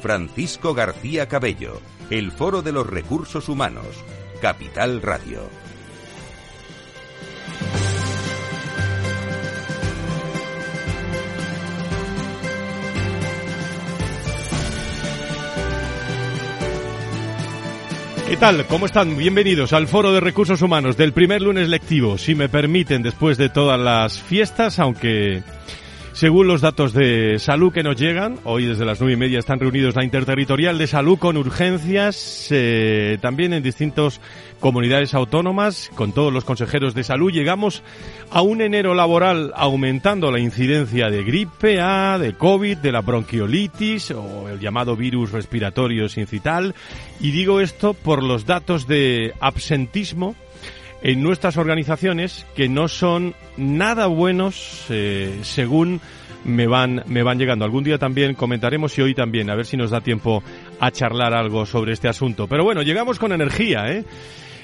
Francisco García Cabello, el Foro de los Recursos Humanos, Capital Radio. ¿Qué tal? ¿Cómo están? Bienvenidos al Foro de Recursos Humanos del primer lunes lectivo, si me permiten, después de todas las fiestas, aunque según los datos de salud que nos llegan, hoy desde las nueve y media están reunidos la Interterritorial de Salud con urgencias, eh, también en distintas comunidades autónomas, con todos los consejeros de salud. Llegamos a un enero laboral aumentando la incidencia de gripe A, de COVID, de la bronquiolitis o el llamado virus respiratorio sincital. Y digo esto por los datos de absentismo en nuestras organizaciones que no son nada buenos eh, según me van, me van llegando. Algún día también comentaremos y hoy también, a ver si nos da tiempo a charlar algo sobre este asunto. Pero bueno, llegamos con energía, ¿eh?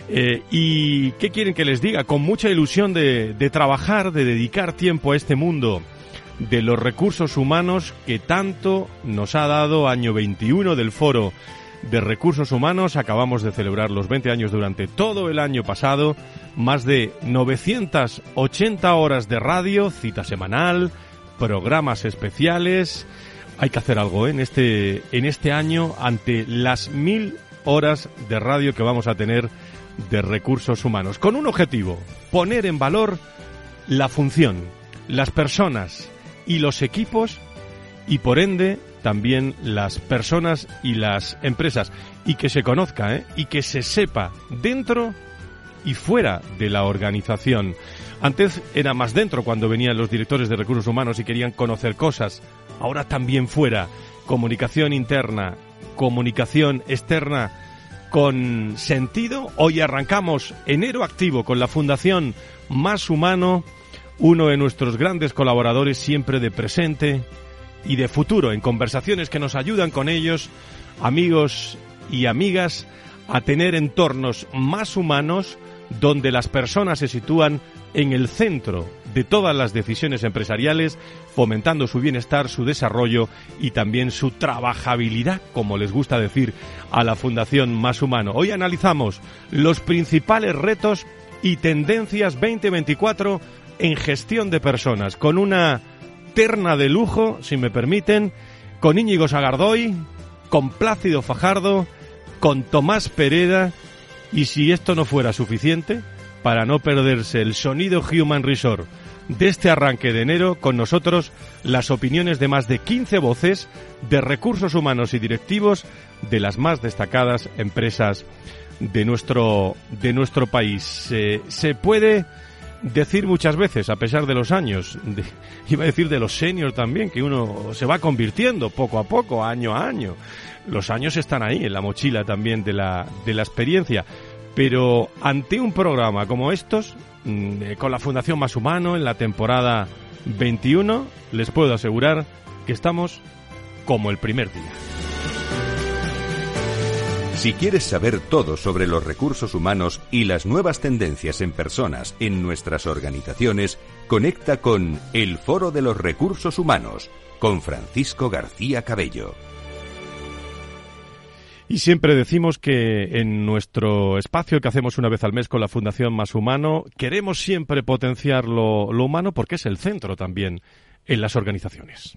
eh y qué quieren que les diga? Con mucha ilusión de, de trabajar, de dedicar tiempo a este mundo de los recursos humanos que tanto nos ha dado año 21 del foro de Recursos Humanos. Acabamos de celebrar los 20 años durante todo el año pasado. Más de 980 horas de radio, cita semanal, programas especiales. Hay que hacer algo ¿eh? en este en este año ante las mil horas de radio que vamos a tener de recursos humanos. Con un objetivo, poner en valor la función, las personas y los equipos y por ende también las personas y las empresas y que se conozca ¿eh? y que se sepa dentro y fuera de la organización. Antes era más dentro cuando venían los directores de recursos humanos y querían conocer cosas. Ahora también fuera. Comunicación interna, comunicación externa con sentido. Hoy arrancamos enero activo con la Fundación Más Humano, uno de nuestros grandes colaboradores siempre de presente, y de futuro, en conversaciones que nos ayudan con ellos, amigos y amigas, a tener entornos más humanos donde las personas se sitúan en el centro de todas las decisiones empresariales, fomentando su bienestar, su desarrollo y también su trabajabilidad, como les gusta decir a la Fundación Más Humano. Hoy analizamos los principales retos y tendencias 2024 en gestión de personas, con una terna de lujo, si me permiten, con Íñigo Sagardoy, con Plácido Fajardo, con Tomás Pereda, y si esto no fuera suficiente, para no perderse el sonido Human Resort de este arranque de enero, con nosotros las opiniones de más de 15 voces de recursos humanos y directivos de las más destacadas empresas de nuestro, de nuestro país. se puede decir muchas veces, a pesar de los años, iba a decir de los seniors también, que uno se va convirtiendo poco a poco, año a año. Los años están ahí, en la mochila también de la, de la experiencia. Pero ante un programa como estos, mm, eh, con la Fundación Más Humano, en la temporada 21, les puedo asegurar que estamos como el primer día. Si quieres saber todo sobre los recursos humanos y las nuevas tendencias en personas en nuestras organizaciones, conecta con El Foro de los Recursos Humanos con Francisco García Cabello. Y siempre decimos que en nuestro espacio que hacemos una vez al mes con la Fundación Más Humano, queremos siempre potenciar lo, lo humano porque es el centro también en las organizaciones.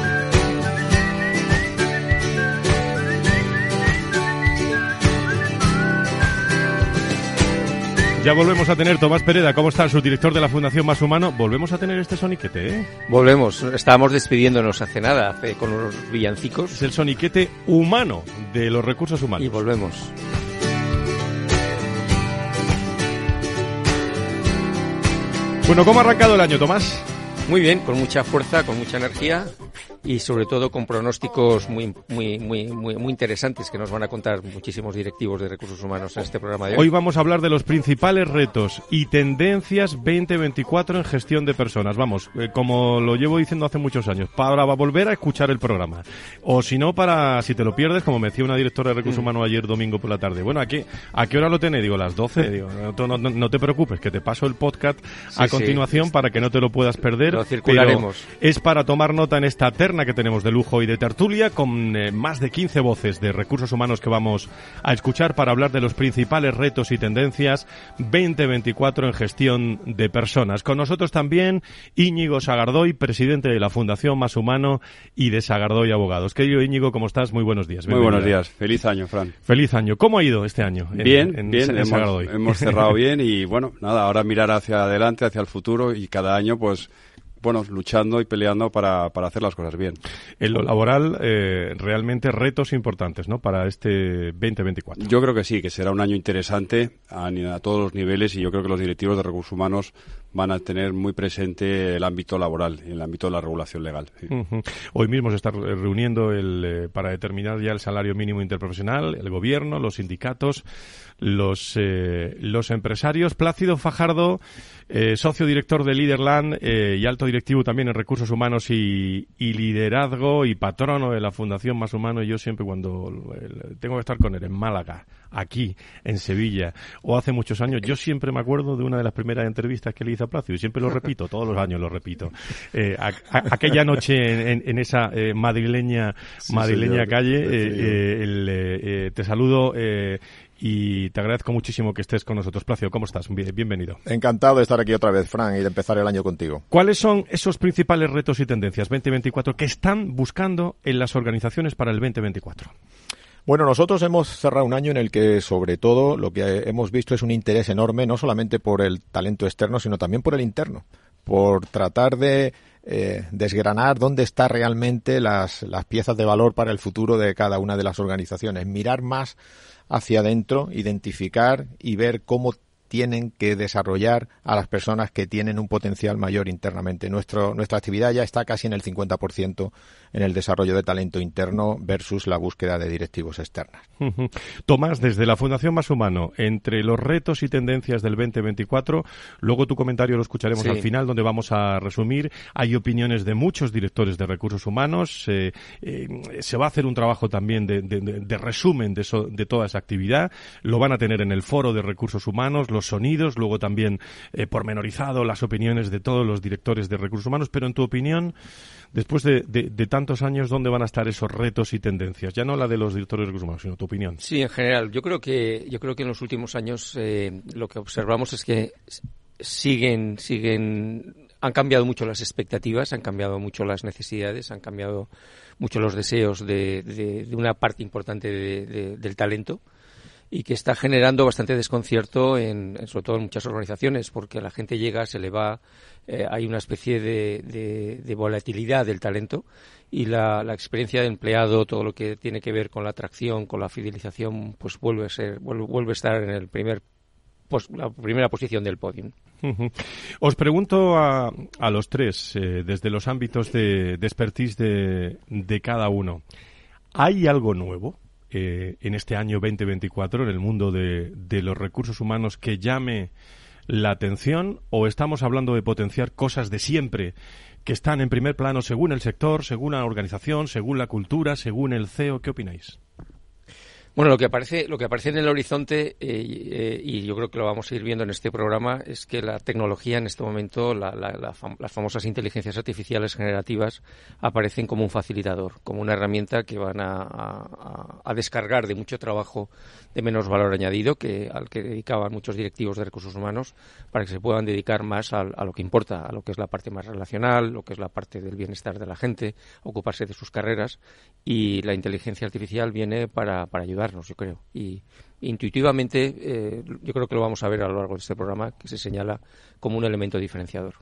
Ya volvemos a tener Tomás Pereda, ¿cómo está? Subdirector de la Fundación Más Humano. Volvemos a tener este soniquete, ¿eh? Volvemos, estábamos despidiéndonos hace nada, hace, con los villancicos. Es el soniquete humano de los recursos humanos. Y volvemos. Bueno, ¿cómo ha arrancado el año, Tomás? Muy bien, con mucha fuerza, con mucha energía y sobre todo con pronósticos muy, muy, muy, muy, muy interesantes que nos van a contar muchísimos directivos de recursos humanos en este programa de hoy. Hoy vamos a hablar de los principales retos y tendencias 2024 en gestión de personas. Vamos, eh, como lo llevo diciendo hace muchos años, para volver a escuchar el programa. O si no, para, si te lo pierdes, como me decía una directora de recursos mm. humanos ayer domingo por la tarde. Bueno, ¿a qué, a qué hora lo tenéis? Digo, las 12. Digo, no, no, te preocupes, que te paso el podcast a continuación para que no te lo puedas perder. Lo circularemos. Es para tomar nota en esta terna que tenemos de lujo y de tertulia con eh, más de 15 voces de recursos humanos que vamos a escuchar para hablar de los principales retos y tendencias 2024 en gestión de personas. Con nosotros también Íñigo Sagardoy, presidente de la Fundación Más Humano y de Sagardoy Abogados. Querido Íñigo, ¿cómo estás? Muy buenos días. Muy buenos días. Feliz año, Fran. Feliz año. ¿Cómo ha ido este año? bien, bien. hemos, hemos cerrado bien y bueno, nada, ahora mirar hacia adelante, hacia el futuro y cada año pues bueno, luchando y peleando para, para hacer las cosas bien. En lo laboral, eh, realmente retos importantes, ¿no? Para este 2024. Yo creo que sí, que será un año interesante a, a todos los niveles y yo creo que los directivos de recursos humanos van a tener muy presente el ámbito laboral, el ámbito de la regulación legal. Hoy mismo se está reuniendo el, eh, para determinar ya el salario mínimo interprofesional, el gobierno, los sindicatos, los, eh, los empresarios. Plácido Fajardo, eh, socio director de Liderland y alto directivo también en recursos humanos y, y, liderazgo y patrono de la Fundación Más Humano. Y yo siempre cuando tengo que estar con él en Málaga, aquí, en Sevilla, o hace muchos años, yo siempre me acuerdo de una de las primeras entrevistas que le hice a Placio, y siempre lo repito, todos los años lo repito. Eh, aquella noche en, esa eh, madrileña, madrileña calle, eh, te saludo y te agradezco muchísimo que estés con nosotros. Placio, ¿cómo estás? Bienvenido. Encantado de estar aquí otra vez, Fran, y de empezar el año contigo. ¿Cuáles son esos principales retos y tendencias 2024 que están buscando en las organizaciones para el 2024? Bueno, nosotros hemos cerrado un año en el que, sobre todo, lo que hemos visto es un interés enorme, no solamente por el talento externo, sino también por el interno, por tratar de eh, desgranar dónde están realmente las, las piezas de valor para el futuro de cada una de las organizaciones, mirar más hacia adentro, identificar y ver cómo tienen que desarrollar a las personas que tienen un potencial mayor internamente. Nuestro, nuestra actividad ya está casi en el 50% en el desarrollo de talento interno versus la búsqueda de directivos externas. Tomás, desde la Fundación Más Humano, entre los retos y tendencias del 2024, luego tu comentario lo escucharemos al final, donde vamos a resumir. Hay opiniones de muchos directores de recursos humanos. Eh, eh, se va a hacer un trabajo también de, de, resumen de, de toda esa actividad. Lo van a tener en el foro de recursos humanos sonidos, luego también eh, pormenorizado las opiniones de todos los directores de recursos humanos, pero en tu opinión, después de, tantos años, ¿dónde van a estar esos retos y tendencias? Ya no la de los directores de sino tu opinión. Sí, en general. Yo creo que, yo creo que en los últimos años eh, lo que observamos es que siguen, siguen, han cambiado mucho las expectativas, han cambiado mucho las necesidades, han cambiado mucho los deseos de, de, una parte importante del talento y que está generando bastante desconcierto, en, sobre todo en muchas organizaciones, porque la gente llega, se le va, eh, hay una especie de, de, volatilidad del talento y la, la, experiencia de empleado, todo lo que tiene que ver con la atracción, con la fidelización, pues vuelve a ser, vuelve, a estar en el primer pues, la primera posición del podium. Os pregunto a, a los tres, eh, desde los ámbitos de, de expertise de, de cada uno, ¿hay algo nuevo? Eh, en este año 2024 en el mundo de, de los recursos humanos que llame la atención o estamos hablando de potenciar cosas de siempre que están en primer plano según el sector, según la organización, según la cultura, según el CEO? ¿Qué opináis? Bueno, lo que aparece, lo que aparece en el horizonte, eh, eh, y yo creo que lo vamos a ir viendo en este programa, es que la tecnología en este momento, las famosas inteligencias artificiales generativas, aparecen como un facilitador, como una herramienta que van a, descargar de mucho trabajo de menos valor añadido que al que dedicaban muchos directivos de recursos humanos para que se puedan dedicar más a, lo que importa, a lo que es la parte más relacional, lo que es la parte del bienestar de la gente, ocuparse de sus carreras, y la inteligencia artificial viene para, para ayudar yo creo. Y intuitivamente, eh, yo creo que lo vamos a ver a lo largo de este programa, que se señala como un elemento diferenciador.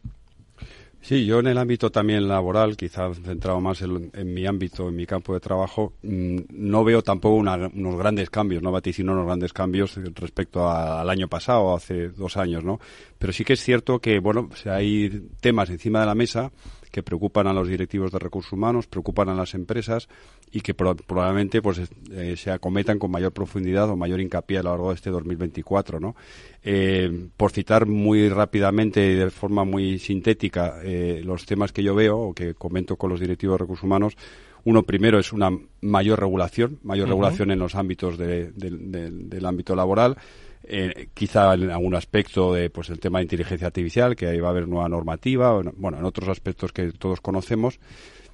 Sí, yo en el ámbito también laboral, quizás centrado más en, mi ámbito, en mi campo de trabajo, mm, no veo tampoco unos grandes cambios, no vaticino unos grandes cambios respecto al año pasado, hace dos años, ¿no? Pero sí que es cierto que, bueno, hay temas encima de la mesa que preocupan a los directivos de recursos humanos, preocupan a las empresas y que probablemente pues eh, se acometan con mayor profundidad o mayor hincapié a lo largo de este 2024, ¿no? Eh, por citar muy rápidamente y de forma muy sintética eh, los temas que yo veo o que comento con los directivos de recursos humanos, uno primero es una mayor regulación, mayor regulación en los ámbitos del ámbito laboral. Eh, quizá en algún aspecto de pues el tema de inteligencia artificial que ahí va a haber nueva normativa bueno en otros aspectos que todos conocemos.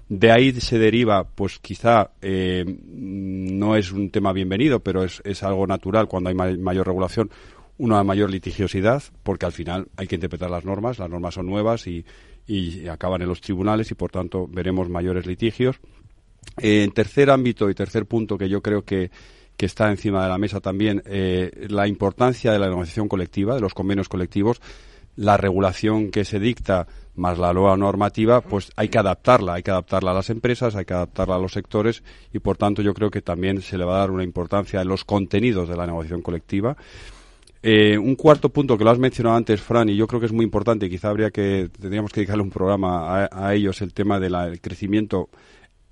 De ahí se deriva pues quizá eh, no es un tema bienvenido pero es, es algo natural cuando hay mayor regulación una mayor litigiosidad porque al final hay que interpretar las normas las normas son nuevas y, y acaban en los tribunales y por tanto veremos mayores litigios. En tercer ámbito y tercer punto que yo creo que que está encima de la mesa también eh, la importancia de la negociación colectiva, de los convenios colectivos, la regulación que se dicta más la nueva normativa, pues hay que adaptarla, hay que adaptarla a las empresas, hay que adaptarla a los sectores y por tanto yo creo que también se le va a dar una importancia en los contenidos de la negociación colectiva. Eh, un cuarto punto que lo has mencionado antes, Fran, y yo creo que es muy importante, quizá habría que, tendríamos que dedicarle un programa a ellos, el tema del crecimiento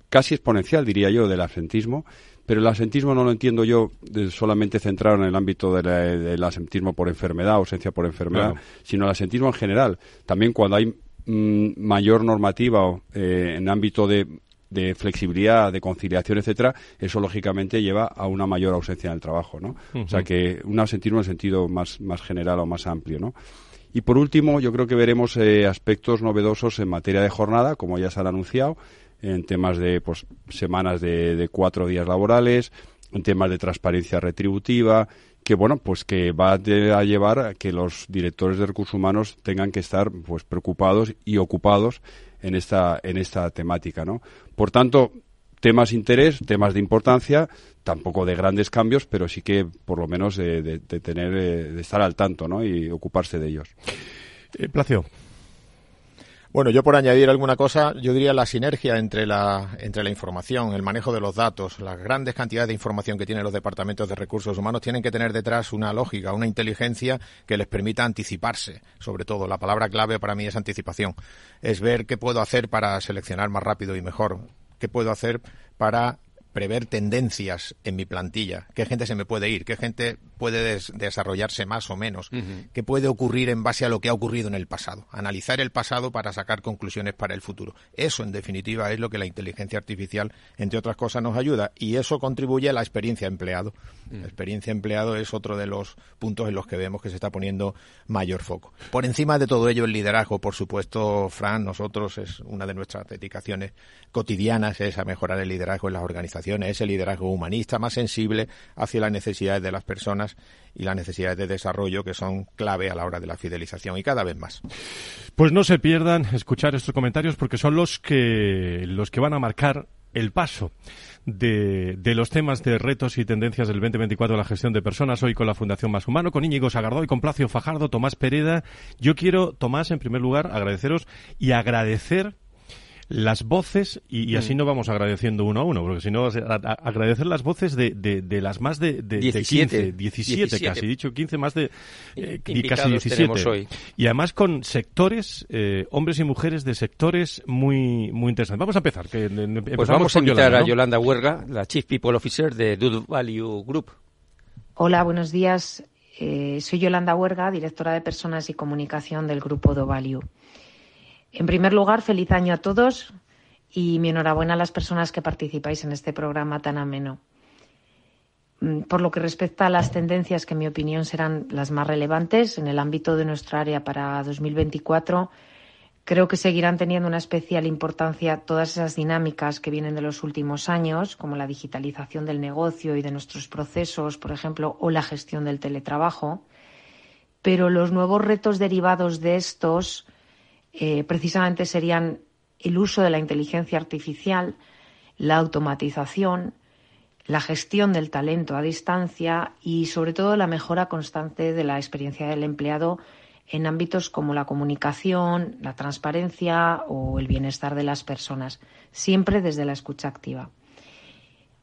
casi exponencial, diría yo, del absentismo pero el asentismo no lo entiendo yo solamente centrado en el ámbito del asentismo por enfermedad, ausencia por enfermedad, sino el asentismo en general. También cuando hay mm, mayor normativa eh, en ámbito de, flexibilidad, de conciliación, etcétera, eso lógicamente lleva a una mayor ausencia en el trabajo, ¿no? O sea que un asentismo en el sentido más, más general o más amplio, ¿no? Y por último, yo creo que veremos eh, aspectos novedosos en materia de jornada, como ya se han anunciado, en temas de pues, semanas de, cuatro días laborales, en temas de transparencia retributiva, que bueno, pues que va a llevar a que los directores de recursos humanos tengan que estar pues preocupados y ocupados en esta en esta temática, ¿no? Por tanto, temas de interés, temas de importancia, tampoco de grandes cambios, pero sí que por lo menos de, tener eh, de estar al tanto, ¿no? Y ocuparse de ellos. Eh, Placio. Bueno, yo por añadir alguna cosa, yo diría la sinergia entre la, entre la información, el manejo de los datos, las grandes cantidades de información que tienen los departamentos de recursos humanos tienen que tener detrás una lógica, una inteligencia que les permita anticiparse. Sobre todo, la palabra clave para mí es anticipación. Es ver qué puedo hacer para seleccionar más rápido y mejor. ¿Qué puedo hacer para prever tendencias en mi plantilla, qué gente se me puede ir, qué gente puede desarrollarse más o menos, qué puede ocurrir en base a lo que ha ocurrido en el pasado, analizar el pasado para sacar conclusiones para el futuro. Eso, en definitiva, es lo que la inteligencia artificial, entre otras cosas, nos ayuda y eso contribuye a la experiencia empleado. La experiencia empleado es otro de los puntos en los que vemos que se está poniendo mayor foco. Por encima de todo ello, el liderazgo, por supuesto, Fran, nosotros es una de nuestras dedicaciones cotidianas es a mejorar el liderazgo en las organizaciones ese liderazgo humanista más sensible hacia las necesidades de las personas y las necesidades de desarrollo que son clave a la hora de la fidelización y cada vez más. Pues no se pierdan escuchar estos comentarios porque son los que los que van a marcar el paso de, de, los temas de retos y tendencias del 2024 de la gestión de personas, hoy con la Fundación Más Humano, con Íñigo y con Placio Fajardo, Tomás Pereda. Yo quiero, Tomás, en primer lugar, agradeceros y agradecer las voces, y, así mm. no vamos agradeciendo uno a uno, porque si no, agradecer las voces de, de, las más de, de 17, 17, casi, dicho 15, más de eh, casi 17. Y además con sectores, eh, hombres y mujeres de sectores muy, muy interesantes. Vamos a empezar. Que, pues vamos a invitar a Yolanda Huerga, la Chief People Officer de Dude Value Group. Hola, buenos días. Eh, soy Yolanda Huerga, directora de Personas y Comunicación del Grupo Do Value. En primer lugar, feliz año a todos y mi enhorabuena a las personas que participáis en este programa tan ameno. Mm, por lo que respecta a las tendencias que, en mi opinión, serán las más relevantes en el ámbito de nuestra área para 2024, creo que seguirán teniendo una especial importancia todas esas dinámicas que vienen de los últimos años, como la digitalización del negocio y de nuestros procesos, por ejemplo, o la gestión del teletrabajo. Pero los nuevos retos derivados de estos eh, precisamente serían el uso de la inteligencia artificial, la automatización, la gestión del talento a distancia y, sobre todo, la mejora constante de la experiencia del empleado en ámbitos como la comunicación, la transparencia o el bienestar de las personas, siempre desde la escucha activa.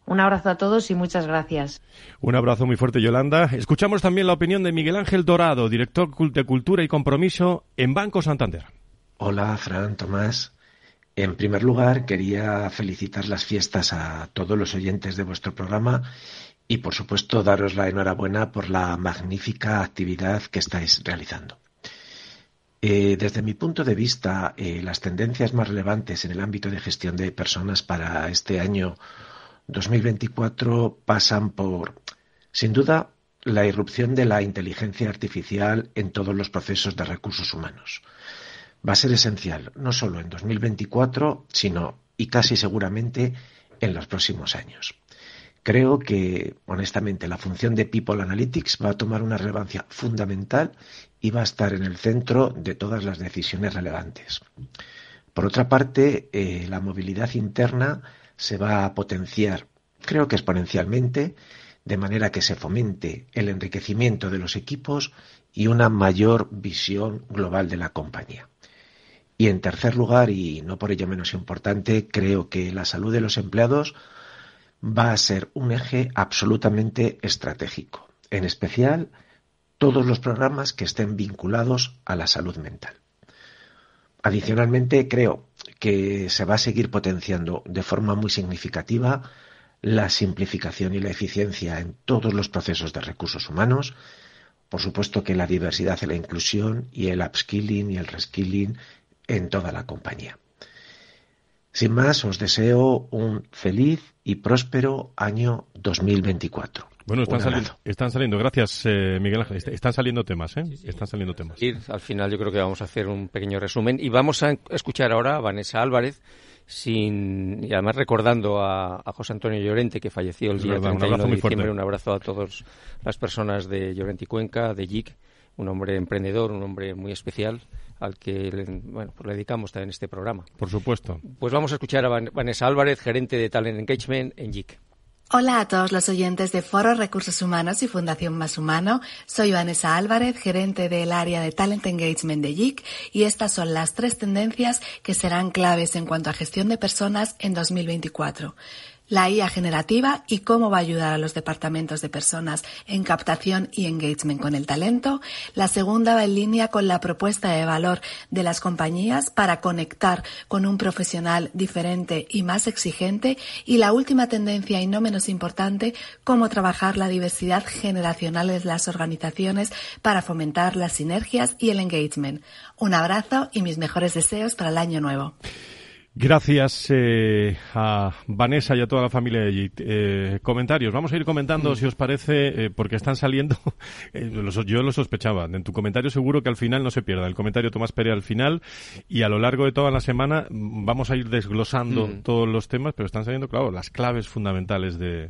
Un abrazo a todos y muchas gracias. Un abrazo muy fuerte, Yolanda. Escuchamos también la opinión de Miguel Ángel Dorado, director de Cultura y Compromiso en Banco Santander. Hola, Fran, Tomás. En primer lugar, quería felicitar las fiestas a todos los oyentes de vuestro programa y, por supuesto, daros la enhorabuena por la magnífica actividad que estáis realizando. Eh, desde mi punto de vista, eh, las tendencias más relevantes en el ámbito de gestión de personas para este año 2024 pasan por, sin duda, la irrupción de la inteligencia artificial en todos los procesos de recursos humanos. Va a ser esencial, no solo en 2024, sino y casi seguramente en los próximos años. Creo que, honestamente, la función de People Analytics va a tomar una relevancia fundamental y va a estar en el centro de todas las decisiones relevantes. Por otra parte, eh, la movilidad interna se va a potenciar, creo que exponencialmente, de manera que se fomente el enriquecimiento de los equipos y una mayor visión global de la compañía. Y en tercer lugar, y no por ello menos importante, creo que la salud de los empleados va a ser un eje absolutamente estratégico, en especial todos los programas que estén vinculados a la salud mental. Adicionalmente, creo que se va a seguir potenciando de forma muy significativa la simplificación y la eficiencia en todos los procesos de recursos humanos, por supuesto que la diversidad y la inclusión y el upskilling y el reskilling en toda la compañía. Sin más, os deseo un feliz y próspero año 2024. Bueno, están, saliendo, están saliendo, gracias eh, Miguel Ángel, están saliendo temas, ¿eh? Están saliendo temas. al final yo creo que vamos a hacer un pequeño resumen y vamos a escuchar ahora a Vanessa Álvarez, sin, y además recordando a, José Antonio Llorente, que falleció el día 31 de diciembre. Un abrazo a todas las personas de Llorente y Cuenca, de JIC, un hombre emprendedor, un hombre muy especial al que bueno, pues le dedicamos también este programa. Por supuesto. Pues vamos a escuchar a Vanessa Álvarez, gerente de Talent Engagement en JIC. Hola a todos los oyentes de Foro Recursos Humanos y Fundación Más Humano. Soy Vanessa Álvarez, gerente del área de Talent Engagement de JIC y estas son las tres tendencias que serán claves en cuanto a gestión de personas en 2024 la IA generativa y cómo va a ayudar a los departamentos de personas en captación y engagement con el talento. La segunda va en línea con la propuesta de valor de las compañías para conectar con un profesional diferente y más exigente. Y la última tendencia y no menos importante, cómo trabajar la diversidad generacional de las organizaciones para fomentar las sinergias y el engagement. Un abrazo y mis mejores deseos para el año nuevo. Gracias eh, a Vanessa y a toda la familia de allí. Eh, comentarios, vamos a ir comentando, mm. si os parece, eh, porque están saliendo. yo lo sospechaba. En tu comentario seguro que al final no se pierda. El comentario Tomás Pérez al final y a lo largo de toda la semana mm, vamos a ir desglosando mm. todos los temas, pero están saliendo, claro, las claves fundamentales de,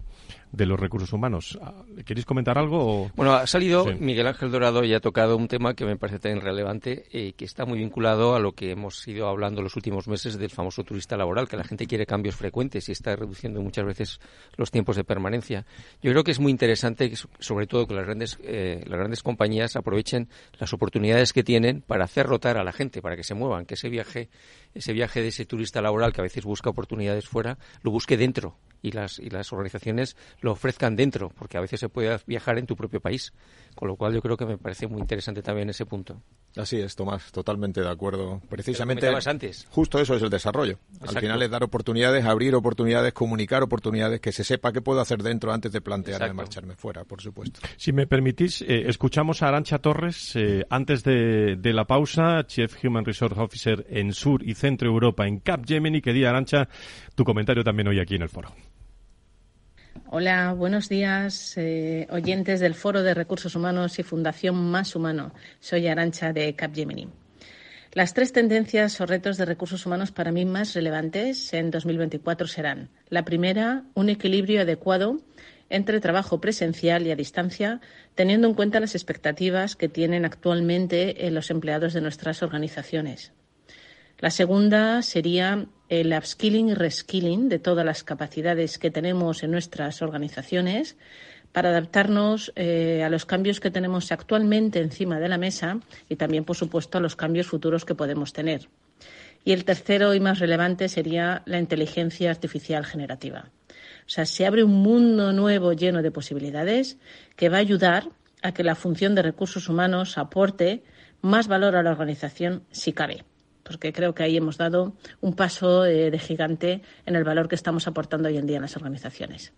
de los recursos humanos. Ah, ¿Queréis comentar algo? Bueno, ha salido Miguel Ángel Dorado y ha tocado un tema que me parece tan relevante y eh, que está muy vinculado a lo que hemos ido hablando los últimos meses del famoso turista laboral, que la gente quiere cambios frecuentes y está reduciendo muchas veces los tiempos de permanencia. Yo creo que es muy interesante, sobre todo que las grandes, eh, las grandes compañías aprovechen las oportunidades que tienen para hacer rotar a la gente, para que se muevan, que ese viaje, ese viaje de ese turista laboral que a veces busca oportunidades fuera, lo busque dentro y las, y las organizaciones lo ofrezcan dentro, porque a veces se puede viajar en tu propio país. Con lo cual yo creo que me parece muy interesante también ese punto. Así es, Tomás, totalmente de acuerdo. Precisamente, antes. justo eso es el desarrollo. Al final es dar oportunidades, abrir oportunidades, comunicar oportunidades, que se sepa qué puedo hacer dentro antes de plantearme marcharme fuera, por supuesto. Si me permitís, eh, escuchamos a Arancha Torres eh, antes de, de, la pausa, Chief Human Resource Officer en Sur y Centro Europa en Capgemini. Que día, Arancha, tu comentario también hoy aquí en el foro. Hola, buenos días, eh, oyentes del Foro de Recursos Humanos y Fundación Más Humano. Soy Arancha de Capgemini. Las tres tendencias o retos de recursos humanos para mí más relevantes en 2024 serán la primera, un equilibrio adecuado entre trabajo presencial y a distancia, teniendo en cuenta las expectativas que tienen actualmente los empleados de nuestras organizaciones. La segunda sería el upskilling y reskilling de todas las capacidades que tenemos en nuestras organizaciones para adaptarnos eh, a los cambios que tenemos actualmente encima de la mesa y también, por supuesto, a los cambios futuros que podemos tener. Y el tercero y más relevante sería la inteligencia artificial generativa. O sea, se abre un mundo nuevo lleno de posibilidades que va a ayudar a que la función de recursos humanos aporte más valor a la organización si cabe porque creo que ahí hemos dado un paso eh, de gigante en el valor que estamos aportando hoy en día en las organizaciones.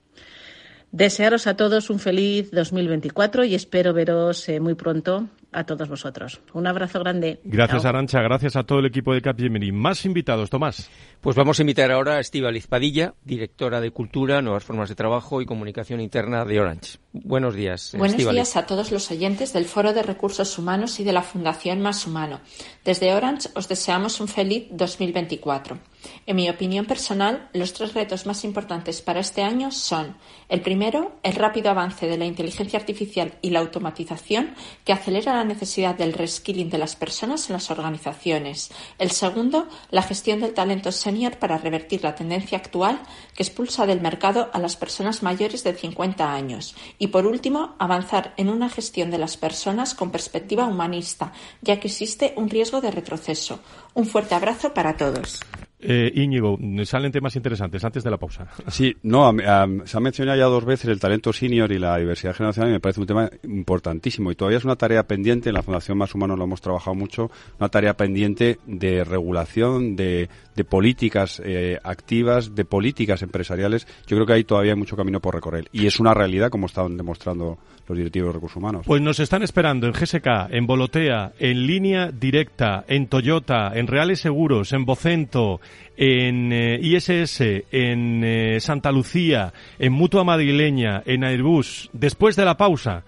Desearos a todos un feliz 2024 y espero veros eh, muy pronto a todos vosotros. Un abrazo grande. Gracias, Arancha. Gracias a todo el equipo de Capgemini. Más invitados, Tomás. Pues vamos a invitar ahora a Estíbaliz Padilla, directora de Cultura, Nuevas Formas de Trabajo y Comunicación Interna de Orange. Buenos días. Buenos días a todos los oyentes del Foro de Recursos Humanos y de la Fundación Más Humano. Desde Orange os deseamos un feliz 2024. En mi opinión personal, los tres retos más importantes para este año son el primero, el rápido avance de la inteligencia artificial y la automatización que acelera la necesidad del reskilling de las personas en las organizaciones. El segundo, la gestión del talento senior para revertir la tendencia actual que expulsa del mercado a las personas mayores de 50 años. Y por último, avanzar en una gestión de las personas con perspectiva humanista, ya que existe un riesgo de retroceso. Un fuerte abrazo para todos. Eh, Íñigo, salen temas interesantes antes de la pausa. Sí, no, se ha mencionado ya dos veces el talento senior y la diversidad generacional y me parece un tema importantísimo y todavía es una tarea pendiente, en la Fundación Más Humano lo hemos trabajado mucho, una tarea pendiente de regulación, de, de políticas eh, activas, de políticas empresariales. Yo creo que hay todavía mucho camino por recorrer y es una realidad como están demostrando los directivos de recursos humanos. Pues nos están esperando en GSK, en Volotea, en Línea Directa, en Toyota, en Reales Seguros, en Vocento, en eh, ISS, en eh, Santa Lucía, en Mutua Madrileña, en Airbus. Después de la pausa,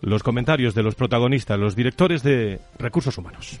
los comentarios de los protagonistas, los directores de recursos humanos.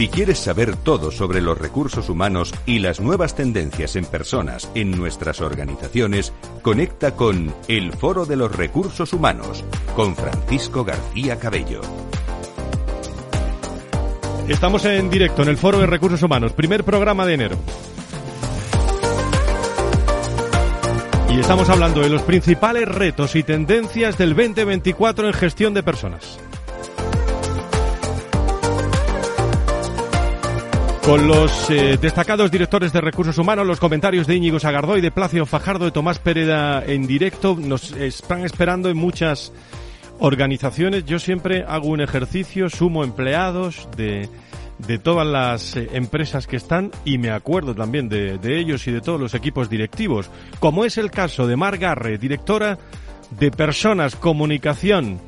Si quieres saber todo sobre los recursos humanos y las nuevas tendencias en personas en nuestras organizaciones, conecta con El Foro de los Recursos Humanos con Francisco García Cabello. Estamos en directo en el Foro de Recursos Humanos, primer programa de enero. Y estamos hablando de los principales retos y tendencias del 2024 en gestión de personas. Con los eh, destacados directores de recursos humanos, los comentarios de Íñigo Sagardoy, de Placio Fajardo, de Tomás Pereda en directo, nos están esperando en muchas organizaciones. Yo siempre hago un ejercicio, sumo empleados de, de todas las eh, empresas que están y me acuerdo también de, de ellos y de todos los equipos directivos, como es el caso de Mar Garre, directora de Personas, Comunicación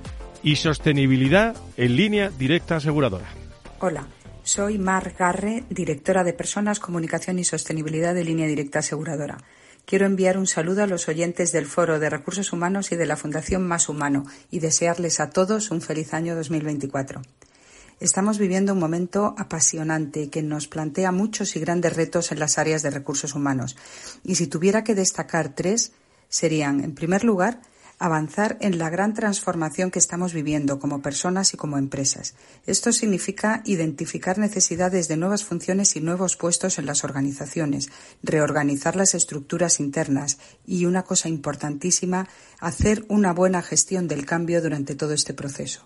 y Sostenibilidad en línea directa aseguradora. Hola. Soy Mar Garre, directora de Personas, Comunicación y Sostenibilidad de Línea Directa Aseguradora. Quiero enviar un saludo a los oyentes del Foro de Recursos Humanos y de la Fundación Más Humano y desearles a todos un feliz año 2024. Estamos viviendo un momento apasionante que nos plantea muchos y grandes retos en las áreas de recursos humanos. Y si tuviera que destacar tres, serían, en primer lugar, avanzar en la gran transformación que estamos viviendo como personas y como empresas. Esto significa identificar necesidades de nuevas funciones y nuevos puestos en las organizaciones, reorganizar las estructuras internas y, una cosa importantísima, hacer una buena gestión del cambio durante todo este proceso.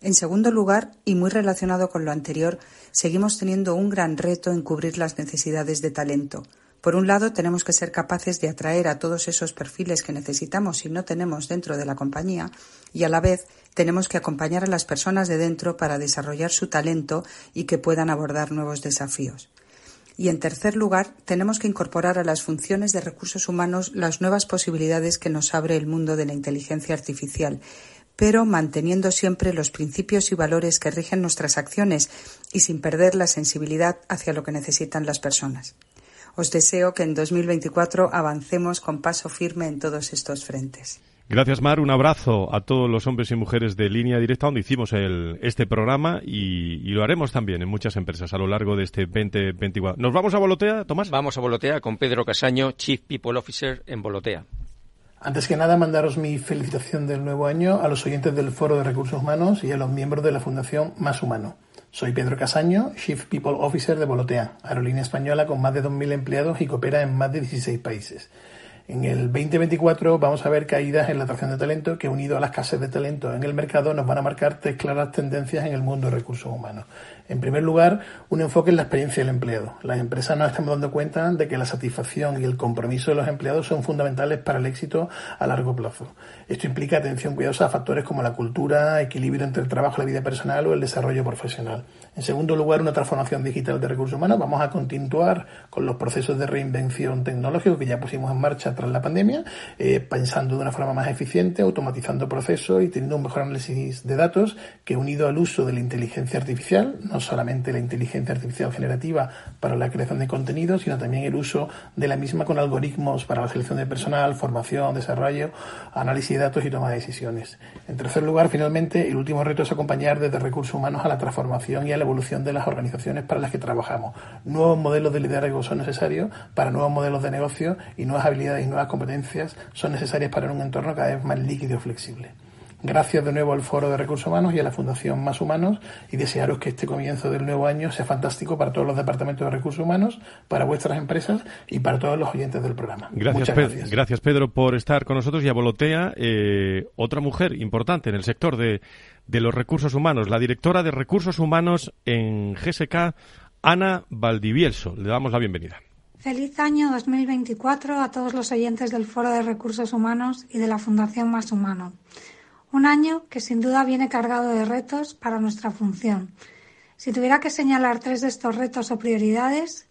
En segundo lugar, y muy relacionado con lo anterior, seguimos teniendo un gran reto en cubrir las necesidades de talento. Por un lado, tenemos que ser capaces de atraer a todos esos perfiles que necesitamos y no tenemos dentro de la compañía y a la vez tenemos que acompañar a las personas de dentro para desarrollar su talento y que puedan abordar nuevos desafíos. Y en tercer lugar, tenemos que incorporar a las funciones de recursos humanos las nuevas posibilidades que nos abre el mundo de la inteligencia artificial, pero manteniendo siempre los principios y valores que rigen nuestras acciones y sin perder la sensibilidad hacia lo que necesitan las personas. Os deseo que en 2024 avancemos con paso firme en todos estos frentes. Gracias, Mar. Un abrazo a todos los hombres y mujeres de línea directa donde hicimos el, este programa y, y, lo haremos también en muchas empresas a lo largo de este 2024. ¿Nos vamos a Bolotea, Tomás? Vamos a Bolotea con Pedro Casaño, Chief People Officer en Bolotea. Antes que nada, mandaros mi felicitación del nuevo año a los oyentes del Foro de Recursos Humanos y a los miembros de la Fundación Más Humano. Soy Pedro Casaño, Chief People Officer de Volotea, aerolínea española con más de 2.000 empleados y que opera en más de 16 países. En el 2024 vamos a ver caídas en la atracción de talento que unido a las escasez de talento en el mercado nos van a marcar tres claras tendencias en el mundo de recursos humanos. En primer lugar, un enfoque en la experiencia del empleado. Las empresas nos estamos dando cuenta de que la satisfacción y el compromiso de los empleados son fundamentales para el éxito a largo plazo. Esto implica atención cuidadosa a factores como la cultura, equilibrio entre el trabajo y la vida personal o el desarrollo profesional. En segundo lugar, una transformación digital de recursos humanos. Vamos a continuar con los procesos de reinvención tecnológico que ya pusimos en marcha tras la pandemia, eh, pensando de una forma más eficiente, automatizando procesos y teniendo un mejor análisis de datos que unido al uso de la inteligencia artificial, no solamente la inteligencia artificial generativa para la creación de contenidos, sino también el uso de la misma con algoritmos para la selección de personal, formación, desarrollo, análisis de datos y toma de decisiones. En tercer lugar, finalmente, el último reto es acompañar desde recursos humanos a la transformación y a la evolución de las organizaciones para las que trabajamos. Nuevos modelos de liderazgo son necesarios para nuevos modelos de negocio y nuevas habilidades y nuevas competencias son necesarias para un entorno cada vez más líquido y flexible. Gracias de nuevo al Foro de Recursos Humanos y a la Fundación Más Humanos y desearos que este comienzo del nuevo año sea fantástico para todos los departamentos de recursos humanos, para vuestras empresas y para todos los oyentes del programa. Gracias, Muchas Pedro, gracias. gracias Pedro por estar con nosotros y a Bolotea, eh, otra mujer importante en el sector de, de los recursos humanos, la directora de recursos humanos en GSK, Ana Valdivielso. Le damos la bienvenida. Feliz año 2024 a todos los oyentes del Foro de Recursos Humanos y de la Fundación Más Humano. Un año que sin duda viene cargado de retos para nuestra función. Si tuviera que señalar tres de estos retos o prioridades,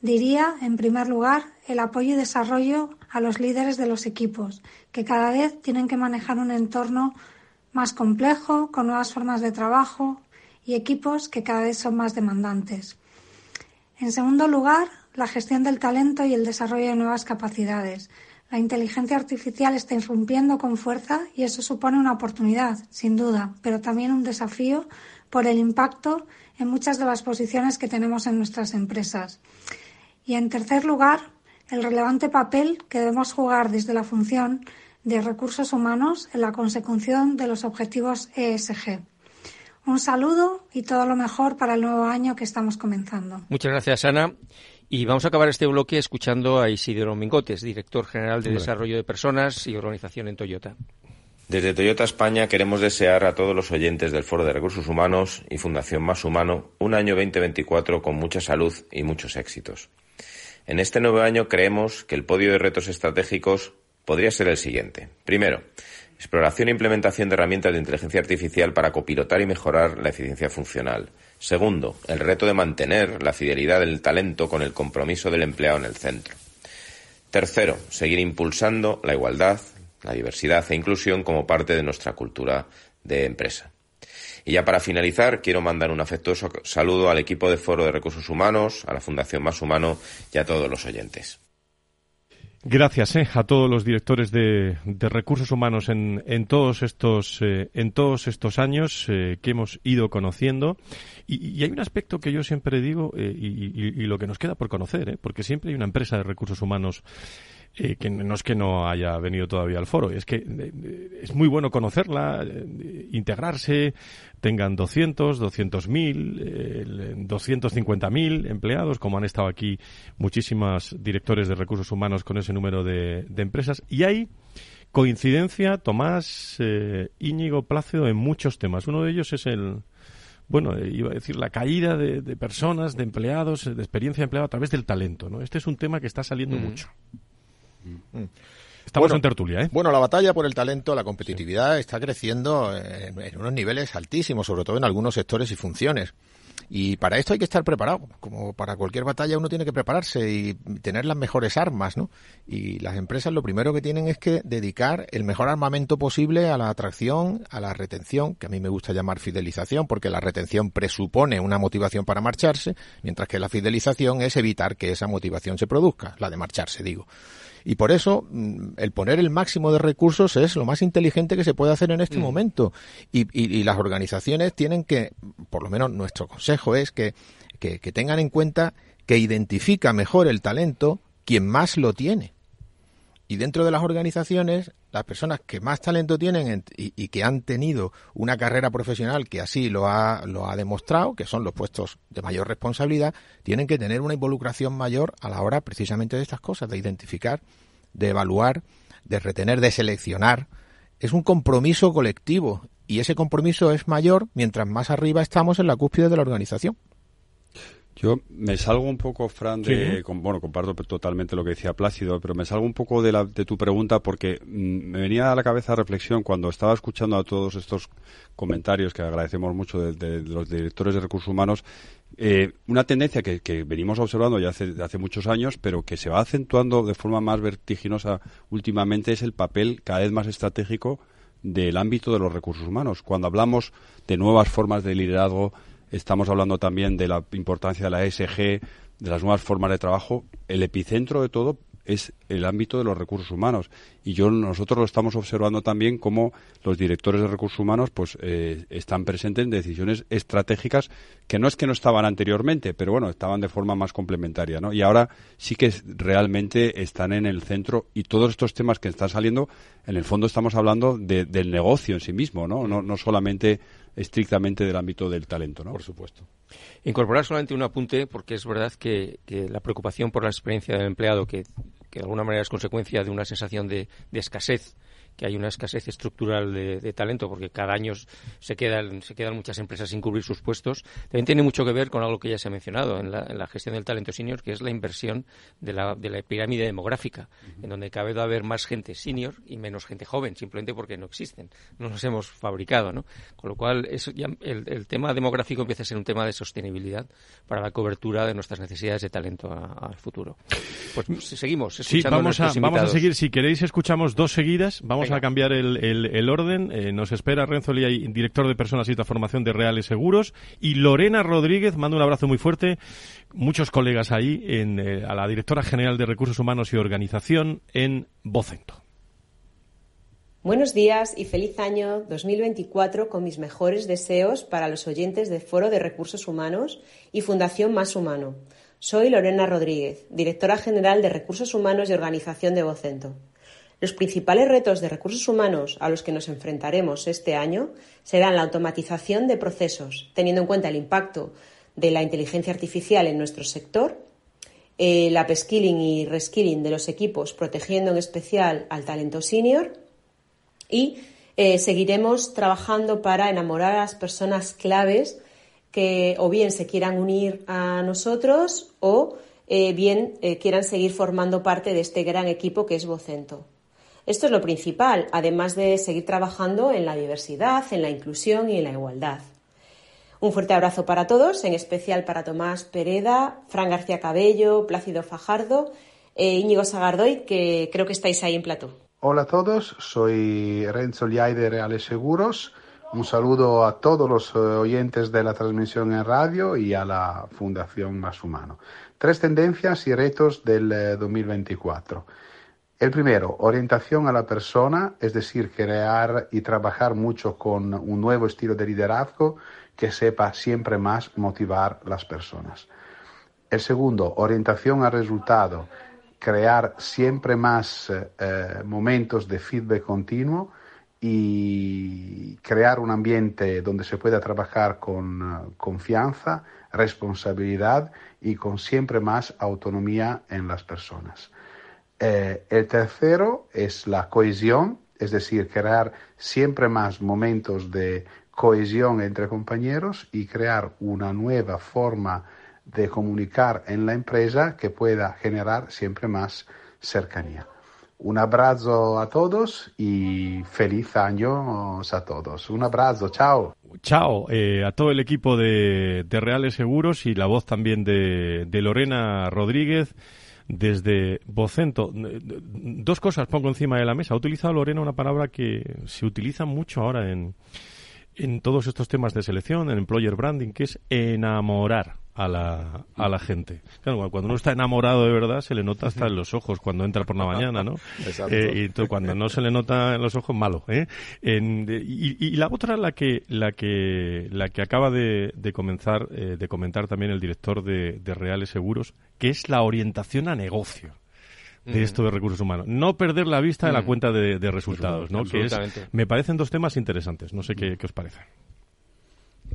diría, en primer lugar, el apoyo y desarrollo a los líderes de los equipos, que cada vez tienen que manejar un entorno más complejo, con nuevas formas de trabajo y equipos que cada vez son más demandantes. En segundo lugar, la gestión del talento y el desarrollo de nuevas capacidades. La inteligencia artificial está irrumpiendo con fuerza y eso supone una oportunidad, sin duda, pero también un desafío por el impacto en muchas de las posiciones que tenemos en nuestras empresas. Y en tercer lugar, el relevante papel que debemos jugar desde la función de recursos humanos en la consecución de los objetivos ESG. Un saludo y todo lo mejor para el nuevo año que estamos comenzando. Muchas gracias, Ana. Y vamos a acabar este bloque escuchando a Isidro Mingotes, director general de Desarrollo de Personas y Organización en Toyota. Desde Toyota España queremos desear a todos los oyentes del Foro de Recursos Humanos y Fundación Más Humano un año 2024 con mucha salud y muchos éxitos. En este nuevo año creemos que el podio de retos estratégicos podría ser el siguiente. Primero, exploración e implementación de herramientas de inteligencia artificial para copilotar y mejorar la eficiencia funcional. Segundo, el reto de mantener la fidelidad del talento con el compromiso del empleado en el centro. Tercero, seguir impulsando la igualdad, la diversidad e inclusión como parte de nuestra cultura de empresa. Y ya para finalizar, quiero mandar un afectuoso saludo al equipo de Foro de Recursos Humanos, a la Fundación Más Humano y a todos los oyentes. Gracias eh, a todos los directores de, recursos humanos en, en todos estos eh, en todos estos años eh, que hemos ido conociendo. Y, hay un aspecto que yo siempre digo y, y, lo que nos queda por conocer porque siempre hay una empresa de recursos humanos eh, que no es que no haya venido todavía al foro, es que eh, es muy bueno conocerla, eh, integrarse, tengan 200, 200.000, 250.000 empleados, como han estado aquí muchísimas directores de recursos humanos con ese número de, empresas. Y hay coincidencia, Tomás, Íñigo, Plácido, en muchos temas. Uno de ellos es el, bueno, iba a decir, la caída de, personas, de empleados, de experiencia de empleado a través del talento. ¿no? Este es un tema que está saliendo mm. mucho. Mm. Estamos en tertulia, ¿eh? Bueno, la batalla por el talento, la competitividad está creciendo en, unos niveles altísimos, sobre todo en algunos sectores y funciones. Y para esto hay que estar preparado. Como para cualquier batalla uno tiene que prepararse y tener las mejores armas, ¿no? Y las empresas lo primero que tienen es que dedicar el mejor armamento posible a la atracción, a la retención, que a mí me gusta llamar fidelización, porque la retención presupone una motivación para marcharse, mientras que la fidelización es evitar que esa motivación se produzca, la de marcharse, digo. Y por eso mm, el poner el máximo de recursos es lo más inteligente que se puede hacer en este mm. momento. Y, y, las organizaciones tienen que, por lo menos nuestro consejo es que, que, que tengan en cuenta que identifica mejor el talento quien más lo tiene. Y dentro de las organizaciones, las personas que más talento tienen y, que han tenido una carrera profesional que así lo ha, lo ha demostrado, que son los puestos de mayor responsabilidad, tienen que tener una involucración mayor a la hora precisamente de estas cosas, de identificar, de evaluar, de retener, de seleccionar. Es un compromiso colectivo y ese compromiso es mayor mientras más arriba estamos en la cúspide de la organización. Yo me salgo un poco, Fran, de, bueno, comparto totalmente lo que decía Plácido, pero me salgo un poco de, la, de tu pregunta porque mm, me venía a la cabeza reflexión cuando estaba escuchando a todos estos comentarios que agradecemos mucho de, los directores de recursos humanos, eh, una tendencia que, que, venimos observando ya hace, hace muchos años, pero que se va acentuando de forma más vertiginosa últimamente es el papel cada vez más estratégico del ámbito de los recursos humanos. Cuando hablamos de nuevas formas de liderazgo, Estamos hablando también de la importancia de la ESG, de las nuevas formas de trabajo. El epicentro de todo es el ámbito de los recursos humanos y yo nosotros lo estamos observando también como los directores de recursos humanos pues eh, están presentes en decisiones estratégicas que no es que no estaban anteriormente pero bueno estaban de forma más complementaria ¿no? y ahora sí que realmente están en el centro y todos estos temas que están saliendo en el fondo estamos hablando del negocio en sí mismo no, no, no solamente estrictamente del ámbito del talento, ¿no? Por supuesto. Incorporar solamente un apunte, porque es verdad que, la preocupación por la experiencia del empleado, que, que, de alguna manera es consecuencia de una sensación de escasez que hay una escasez estructural de, talento porque cada año se quedan, se quedan muchas empresas sin cubrir sus puestos, también tiene mucho que ver con algo que ya se ha mencionado en la, gestión del talento senior, que es la inversión de la, de la pirámide demográfica, en donde a haber más gente senior y menos gente joven, simplemente porque no existen, no los hemos fabricado, ¿no? Con lo cual, eso ya, el, tema demográfico empieza a ser un tema de sostenibilidad para la cobertura de nuestras necesidades de talento al futuro. Pues seguimos escuchando sí, vamos a, vamos a seguir. Si queréis, escuchamos dos seguidas. Vamos Vamos a cambiar el, orden. Eh, nos espera Renzo Lía, director de Personas y Transformación de Reales Seguros. Y Lorena Rodríguez, mando un abrazo muy fuerte. Muchos colegas ahí, en, eh, a la directora general de Recursos Humanos y Organización en Vocento. Buenos días y feliz año 2024 con mis mejores deseos para los oyentes de Foro de Recursos Humanos y Fundación Más Humano. Soy Lorena Rodríguez, directora general de Recursos Humanos y Organización de Vocento. Los principales retos de recursos humanos a los que nos enfrentaremos este año serán la automatización de procesos, teniendo en cuenta el impacto de la inteligencia artificial en nuestro sector, el upskilling y reskilling de los equipos, protegiendo en especial al talento senior, y eh, seguiremos trabajando para enamorar a las personas claves que o bien se quieran unir a nosotros o eh, bien eh, quieran seguir formando parte de este gran equipo que es Vocento. Esto es lo principal, además de seguir trabajando en la diversidad, en la inclusión y en la igualdad. Un fuerte abrazo para todos, en especial para Tomás Pereda, Fran García Cabello, Plácido Fajardo e Íñigo Sagardoy, que creo que estáis ahí en plató. Hola a todos, soy Renzo Liay de Reales Seguros. Un saludo a todos los eh, oyentes de la transmisión en radio y a la Fundación Más Humano. Tres tendencias y retos del 2024. Eh, El primero, orientación a la persona, es decir, crear y trabajar mucho con un nuevo estilo de liderazgo que sepa siempre más motivar las personas. El segundo, orientación al resultado, crear siempre más eh, momentos de feedback continuo y crear un ambiente donde se pueda trabajar con uh, confianza, responsabilidad y con siempre más autonomía en las personas. Eh, el tercero es la cohesión, es decir, crear siempre más momentos de cohesión entre compañeros y crear una nueva forma de comunicar en la empresa que pueda generar siempre más cercanía. Un abrazo a todos y feliz año a todos. Un abrazo, chao. Chao eh, a todo el equipo de, de, Reales Seguros y la voz también de, de Lorena Rodríguez desde Vocento. Dos cosas pongo encima de la mesa. Ha utilizado Lorena una palabra que se utiliza mucho ahora en, en todos estos temas de selección, en employer branding, que es enamorar a la, a la gente. Claro, cuando uno está enamorado de verdad, se le nota hasta en los ojos cuando entra por la mañana, ¿no? Eh, y cuando no se le nota en los ojos, malo. ¿eh? y, y, la otra, la que, la que, la que acaba de, de comenzar, eh, de comentar también el director de, de Reales Seguros, que es la orientación a negocio de esto de recursos humanos. No perder la vista de la cuenta de, de resultados, ¿no? Que es, me parecen dos temas interesantes. No sé qué, qué os parece.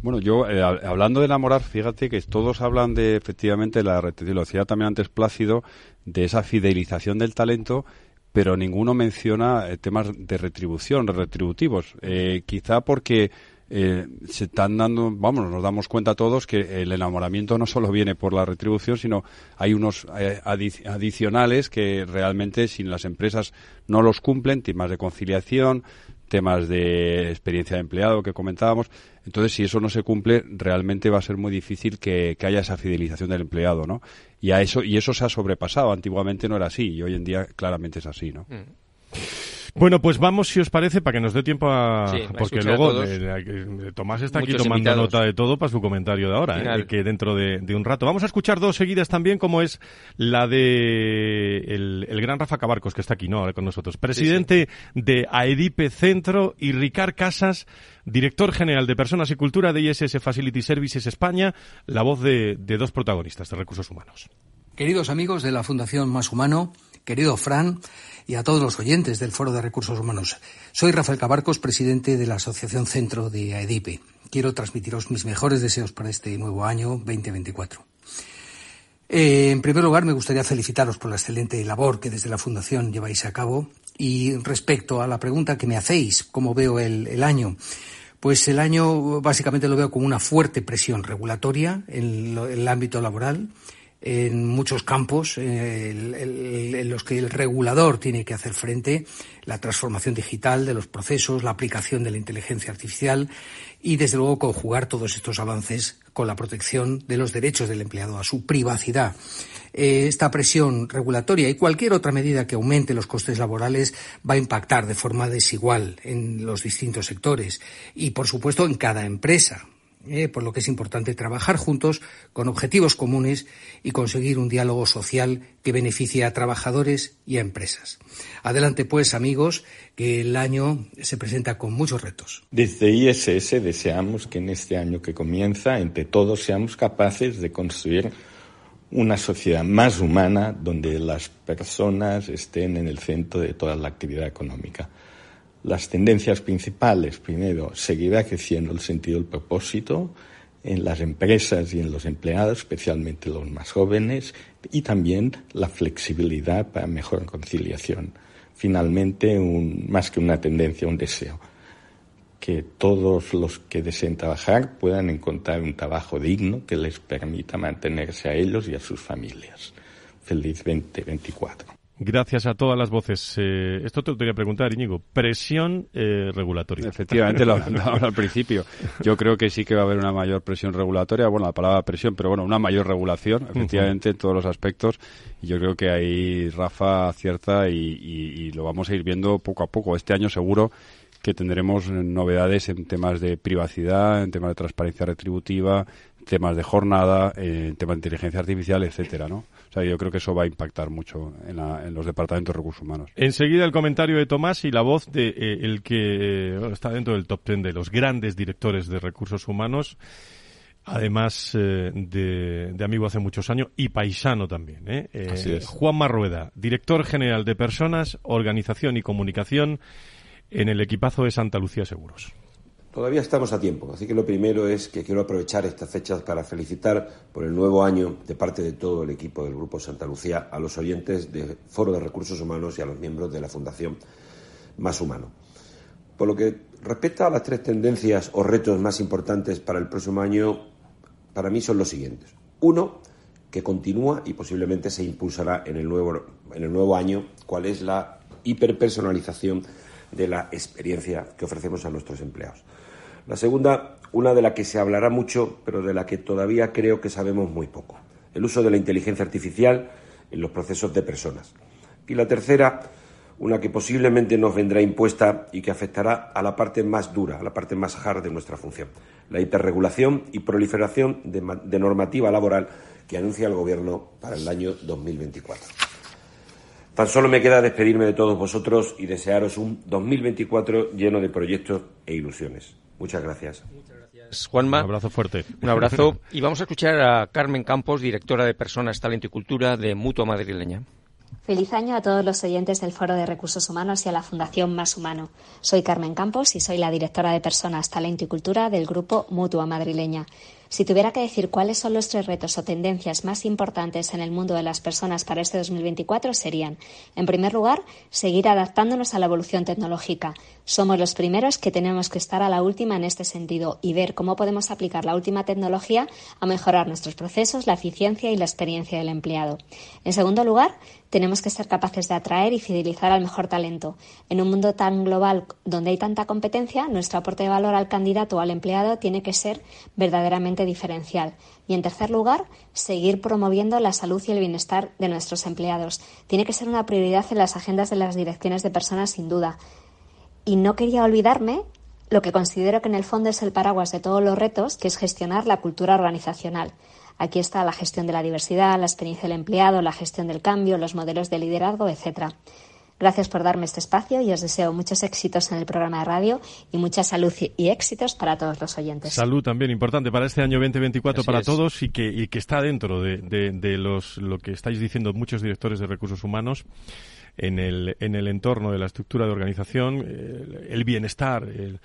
Bueno, yo, eh, hablando de enamorar, fíjate que todos hablan de, efectivamente, la retención, lo decía también antes Plácido, de esa fidelización del talento, pero ninguno menciona eh, temas de retribución, retributivos. Eh, quizá porque eh, se están dando, vamos, nos damos cuenta todos que el enamoramiento no solo viene por la retribución, sino hay unos eh, adicionales que realmente sin las empresas no los cumplen, temas de conciliación, temas de experiencia de empleado que comentábamos. Entonces, si eso no se cumple, realmente va a ser muy difícil que, haya esa fidelización del empleado, ¿no? Y a eso y eso se ha sobrepasado. Antiguamente no era así y hoy en día claramente es así, ¿no? Mm. Bueno, pues vamos, si os parece, para que nos dé tiempo a... porque luego eh, Tomás está aquí tomando nota de todo para su comentario de ahora, eh, que dentro de, un rato. Vamos a escuchar dos seguidas también, como es la de el, gran Rafa Cabarcos, que está aquí, ¿no? Ahora con nosotros. Presidente de AEDIPE Centro y Ricard Casas, director general de Personas y Cultura de ISS Facility Services España, la voz de, de dos protagonistas de recursos humanos. Queridos amigos de la Fundación Más Humano, querido Fran, y a todos los oyentes del Foro de Recursos Humanos. Soy Rafael Cabarcos, presidente de la Asociación Centro de AEDIPE. Quiero transmitiros mis mejores deseos para este nuevo año 2024. Eh, en primer lugar, me gustaría felicitaros por la excelente labor que desde la Fundación lleváis a cabo. Y respecto a la pregunta que me hacéis, ¿cómo veo el, año? Pues el año básicamente lo veo como una fuerte presión regulatoria en el ámbito laboral en muchos campos en los que el regulador tiene que hacer frente, la transformación digital de los procesos, la aplicación de la inteligencia artificial y, desde luego, conjugar todos estos avances con la protección de los derechos del empleado a su privacidad. Eh, esta presión regulatoria y cualquier otra medida que aumente los costes laborales va a impactar de forma desigual en los distintos sectores y, por supuesto, en cada empresa eh, por lo que es importante trabajar juntos con objetivos comunes y conseguir un diálogo social que beneficie a trabajadores y a empresas. Adelante, pues, amigos, que el año se presenta con muchos retos. Desde ISS deseamos que en este año que comienza, entre todos, seamos capaces de construir una sociedad más humana donde las personas estén en el centro de toda la actividad económica las tendencias principales, primero, seguirá creciendo el sentido del propósito en las empresas y en los empleados, especialmente los más jóvenes, y también la flexibilidad para mejor conciliación. Finalmente, más que una tendencia, un deseo, que todos los que deseen trabajar puedan encontrar un trabajo digno que les permita mantenerse a ellos y a sus familias. Feliz 2024. Gracias a todas las voces. Eh, esto te lo quería preguntar, Íñigo. Presión eh, regulatoria. Efectivamente, lo hablábamos al principio. Yo creo que sí que va a haber una mayor presión regulatoria. Bueno, la palabra presión, pero bueno, una mayor regulación, efectivamente, en todos los aspectos. Y yo creo que ahí Rafa acierta y, y lo vamos a ir viendo poco a poco. Este año seguro que tendremos novedades en temas de privacidad, en temas de transparencia retributiva, temas de jornada, en temas de inteligencia artificial, etcétera, ¿no? O sea, yo creo que eso va a impactar mucho en, los departamentos de recursos humanos. Enseguida el comentario de Tomás y la voz de eh, el que eh, está dentro del top ten de los grandes directores de recursos humanos además eh, de, amigo hace muchos años y paisano también. ¿eh? Juan Marrueda, director general de Personas, Organización y Comunicación en el equipazo de Santa Lucía Seguros. Todavía estamos a tiempo, así que lo primero es que quiero aprovechar estas fechas para felicitar por el nuevo año de parte de todo el equipo del Grupo Santa Lucía a los oyentes del Foro de Recursos Humanos y a los miembros de la Fundación Más Humano. Por lo que respecta a las tres tendencias o retos más importantes para el próximo año, para mí son los siguientes. Uno, que continúa y posiblemente se impulsará en el nuevo, en el nuevo año, cuál es la hiperpersonalización de la experiencia que ofrecemos a nuestros empleados. La segunda, una de la que se hablará mucho, pero de la que todavía creo que sabemos muy poco. El uso de la inteligencia artificial en los procesos de personas. Y la tercera, una que posiblemente nos vendrá impuesta y que afectará a la parte más dura, a la parte más hard de nuestra función, la hiperregulación y proliferación de, de normativa laboral que anuncia el Gobierno para el año 2024. Tan solo me queda despedirme de todos vosotros y desearos un 2024 lleno de proyectos e ilusiones. Muchas gracias. Muchas gracias, Juanma. Un abrazo fuerte. Un abrazo. y vamos a escuchar a Carmen Campos, directora de Personas, Talento y Cultura de Mutua Madrileña. Feliz año a todos los oyentes del Foro de Recursos Humanos y a la Fundación Más Humano. Soy Carmen Campos y soy la directora de Personas, Talento y Cultura del Grupo Mutua Madrileña. Si tuviera que decir cuáles son los tres retos o tendencias más importantes en el mundo de las personas para este 2024 serían, en primer lugar, seguir adaptándonos a la evolución tecnológica. Somos los primeros que tenemos que estar a la última en este sentido y ver cómo podemos aplicar la última tecnología a mejorar nuestros procesos, la eficiencia y la experiencia del empleado. En segundo lugar, tenemos que ser capaces de atraer y fidelizar al mejor talento. En un mundo tan global donde hay tanta competencia, nuestro aporte de valor al candidato o al empleado tiene que ser verdaderamente diferencial. Y en tercer lugar, seguir promoviendo la salud y el bienestar de nuestros empleados. Tiene que ser una prioridad en las agendas de las direcciones de personas, sin duda. Y no quería olvidarme lo que considero que en el fondo es el paraguas de todos los retos, que es gestionar la cultura organizacional. Aquí está la gestión de la diversidad, la experiencia del empleado, la gestión del cambio, los modelos de liderazgo, etcétera. Gracias por darme este espacio y os deseo muchos éxitos en el programa de radio y mucha salud y éxitos para todos los oyentes. Salud también importante para este año 2024 para todos y que, y que está dentro de, de, los, lo que estáis diciendo muchos directores de recursos humanos en el, en el entorno de la estructura de organización, el, bienestar, el,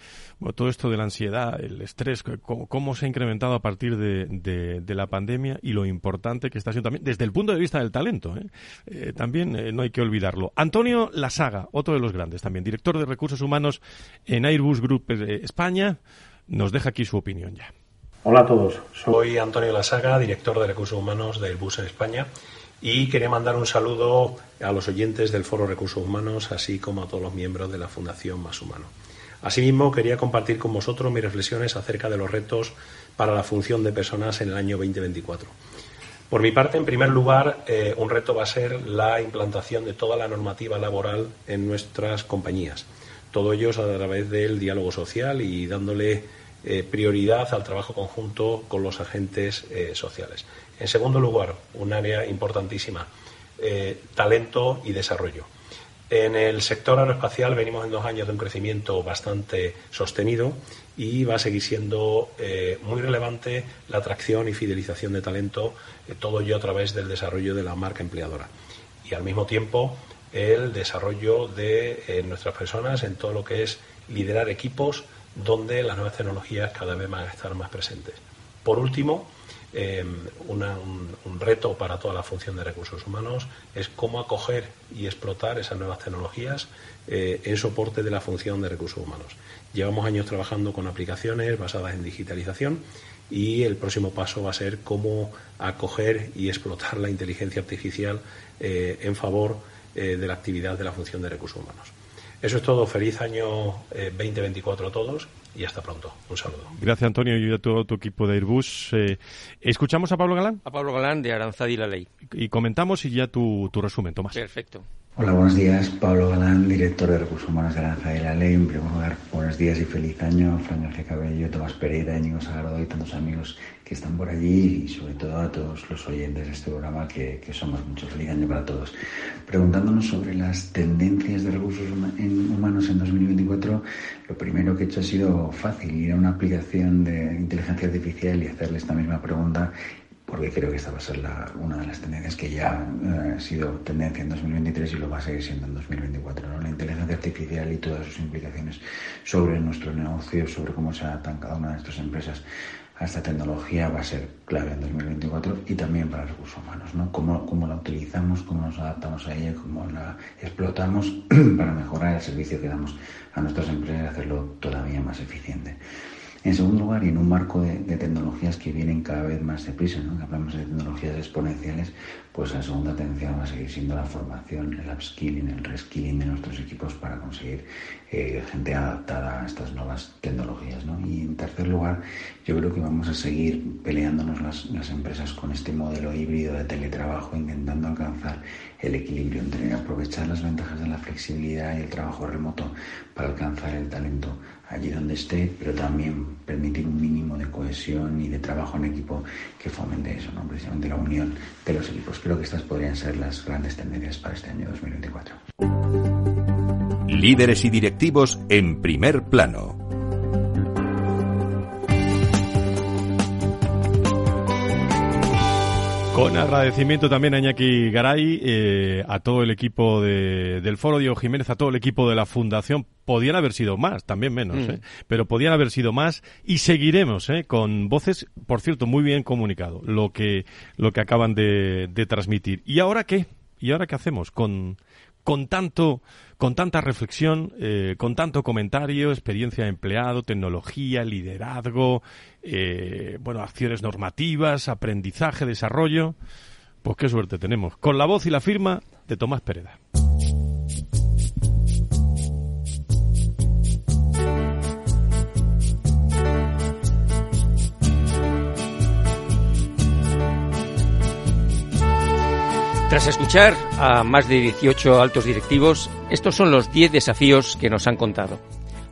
todo esto de la ansiedad, el estrés, cómo, se ha incrementado a partir de, de, la pandemia y lo importante que está siendo también desde el punto de vista del talento. ¿eh? Eh, también eh, no hay que olvidarlo. Antonio Lasaga, otro de los grandes también, director de recursos humanos en Airbus Group España, nos deja aquí su opinión ya. Hola a todos, soy Antonio Lasaga, director de recursos humanos de Airbus en España y quería mandar un saludo a los oyentes del Foro Recursos Humanos, así como a todos los miembros de la Fundación Más Humano. Asimismo, quería compartir con vosotros mis reflexiones acerca de los retos para la función de personas en el año 2024. Por mi parte, en primer lugar, eh, un reto va a ser la implantación de toda la normativa laboral en nuestras compañías. Todo ello a través del diálogo social y dándole eh, prioridad al trabajo conjunto con los agentes eh, sociales. En segundo lugar, un área importantísima, talento y desarrollo. En el sector aeroespacial venimos en dos años de un crecimiento bastante sostenido y va a seguir siendo muy relevante la atracción y fidelización de talento, todo ello a través del desarrollo de la marca empleadora. Y al mismo tiempo el desarrollo de nuestras personas en todo lo que es liderar equipos donde las nuevas tecnologías cada vez van a estar más presentes. Por último, eh, un, reto para toda la función de recursos humanos es cómo acoger y explotar esas nuevas tecnologías eh, en soporte de la función de recursos humanos. Llevamos años trabajando con aplicaciones basadas en digitalización y el próximo paso va a ser cómo acoger y explotar la inteligencia artificial eh, en favor de la actividad de la función de recursos humanos. Eso es todo. Feliz año 2024 eh, a todos y hasta pronto. Un saludo. Gracias, Antonio, y a todo tu equipo de Airbus. Eh, ¿Escuchamos a Pablo Galán? A Pablo Galán de Aranzadi la Ley. Y comentamos y ya tu, tu resumen, Tomás. Perfecto. Hola, buenos días. Pablo Galán, director de Recursos Humanos de Aranzadi la Ley. En primer lugar, buenos días y feliz año. Fran García Cabello, Tomás Pereira, Íñigo Sagrado y tantos amigos que están por allí y sobre todo a todos los oyentes de este programa que, que somos muchos. Feliz año para todos. Preguntándonos sobre las tendencias de recursos humanos en 2024, lo primero que he hecho ha sido fácil, ir a una aplicación de inteligencia artificial y hacerle esta misma pregunta porque creo que esta va a ser una de las tendencias que ya eh, ha sido tendencia en 2023 y lo va a seguir siendo en 2024. La inteligencia artificial y todas sus implicaciones sobre nuestro negocio, sobre cómo se adaptan cada una de nuestras empresas a esta tecnología va a ser clave en 2024 y también para recursos humanos, ¿no? Cómo, cómo la utilizamos, cómo nos adaptamos a ella, cómo la explotamos para mejorar el servicio que damos a nuestras empresas y hacerlo todavía más eficiente. En segundo lugar, y en un marco de, tecnologías que vienen cada vez más deprisa, ¿no? que hablamos de tecnologías exponenciales, pues la segunda atención va a seguir siendo la formación, el upskilling, el reskilling de nuestros equipos para conseguir eh, gente adaptada a estas nuevas tecnologías. ¿no? Y en tercer lugar, yo creo que vamos a seguir peleándonos las, las empresas con este modelo híbrido de teletrabajo, intentando alcanzar el equilibrio entre aprovechar las ventajas de la flexibilidad y el trabajo remoto para alcanzar el talento allí donde esté, pero también permitir un mínimo de cohesión y de trabajo en equipo que fomente eso, ¿no? precisamente la unión de los equipos. Creo que estas podrían ser las grandes tendencias para este año 2024. Líderes y directivos en primer plano. Con agradecimiento también a Iñaki Garay, eh, a todo el equipo del Foro Diego Jiménez, a todo el equipo de la Fundación. Podían haber sido más, también menos, mm. ¿eh? pero podían haber sido más y seguiremos ¿eh? con voces, por cierto, muy bien comunicado, lo que, lo que acaban de, de transmitir. ¿Y ahora qué? ¿Y ahora qué hacemos con, con tanto, con tanta reflexión, eh, con tanto comentario, experiencia de empleado, tecnología, liderazgo, eh, bueno, acciones normativas, aprendizaje, desarrollo. Pues qué suerte tenemos. Con la voz y la firma de Tomás Pereda. Tras escuchar a más de 18 altos directivos, estos son los 10 desafíos que nos han contado.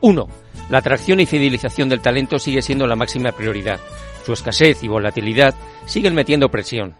1. La atracción y fidelización del talento sigue siendo la máxima prioridad. Su escasez y volatilidad siguen metiendo presión.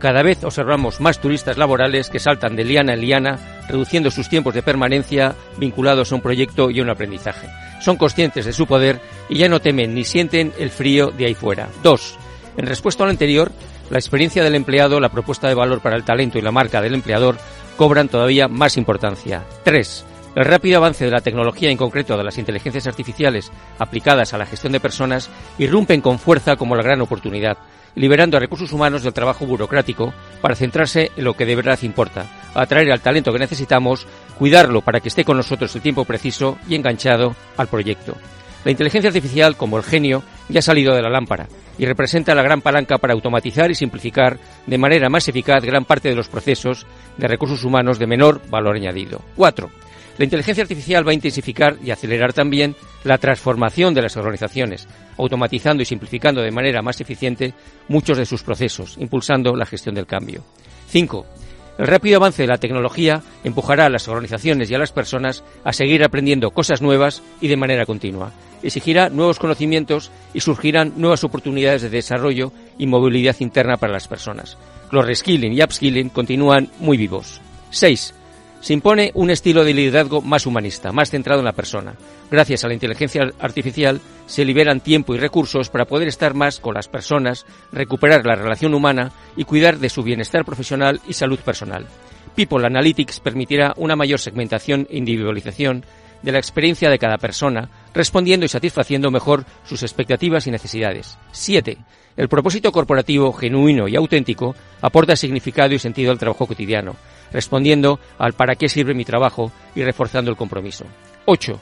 Cada vez observamos más turistas laborales que saltan de liana en liana, reduciendo sus tiempos de permanencia vinculados a un proyecto y un aprendizaje. Son conscientes de su poder y ya no temen ni sienten el frío de ahí fuera. 2. En respuesta a lo anterior, la experiencia del empleado, la propuesta de valor para el talento y la marca del empleador cobran todavía más importancia. 3. El rápido avance de la tecnología, en concreto de las inteligencias artificiales aplicadas a la gestión de personas, irrumpen con fuerza como la gran oportunidad, liberando a recursos humanos del trabajo burocrático para centrarse en lo que de verdad importa, atraer al talento que necesitamos, cuidarlo para que esté con nosotros el tiempo preciso y enganchado al proyecto. La inteligencia artificial, como el genio, ya ha salido de la lámpara y representa la gran palanca para automatizar y simplificar de manera más eficaz gran parte de los procesos de recursos humanos de menor valor añadido. 4. La inteligencia artificial va a intensificar y acelerar también la transformación de las organizaciones, automatizando y simplificando de manera más eficiente muchos de sus procesos, impulsando la gestión del cambio. 5. El rápido avance de la tecnología empujará a las organizaciones y a las personas a seguir aprendiendo cosas nuevas y de manera continua. Exigirá nuevos conocimientos y surgirán nuevas oportunidades de desarrollo y movilidad interna para las personas. Los reskilling y upskilling continúan muy vivos. 6. Se impone un estilo de liderazgo más humanista, más centrado en la persona. Gracias a la inteligencia artificial se liberan tiempo y recursos para poder estar más con las personas, recuperar la relación humana y cuidar de su bienestar profesional y salud personal. People Analytics permitirá una mayor segmentación e individualización de la experiencia de cada persona, respondiendo y satisfaciendo mejor sus expectativas y necesidades. 7. El propósito corporativo genuino y auténtico aporta significado y sentido al trabajo cotidiano, respondiendo al para qué sirve mi trabajo y reforzando el compromiso. 8.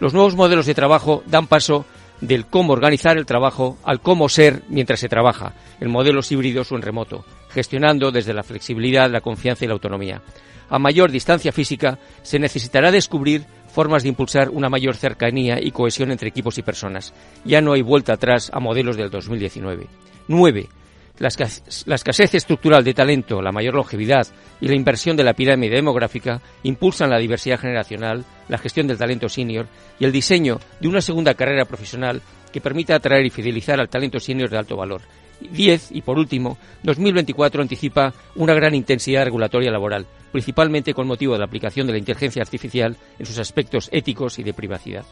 Los nuevos modelos de trabajo dan paso del cómo organizar el trabajo al cómo ser mientras se trabaja, en modelos híbridos o en remoto, gestionando desde la flexibilidad, la confianza y la autonomía. A mayor distancia física, se necesitará descubrir formas de impulsar una mayor cercanía y cohesión entre equipos y personas. Ya no hay vuelta atrás a modelos del 2019. 9. La, escasez estructural de talento, la mayor longevidad y la inversión de la pirámide demográfica impulsan la diversidad generacional, la gestión del talento senior y el diseño de una segunda carrera profesional que permita atraer y fidelizar al talento senior de alto valor. 10. Y por último, 2024 anticipa una gran intensidad regulatoria laboral, principalmente con motivo de la aplicación de la inteligencia artificial en sus aspectos éticos y de privacidad.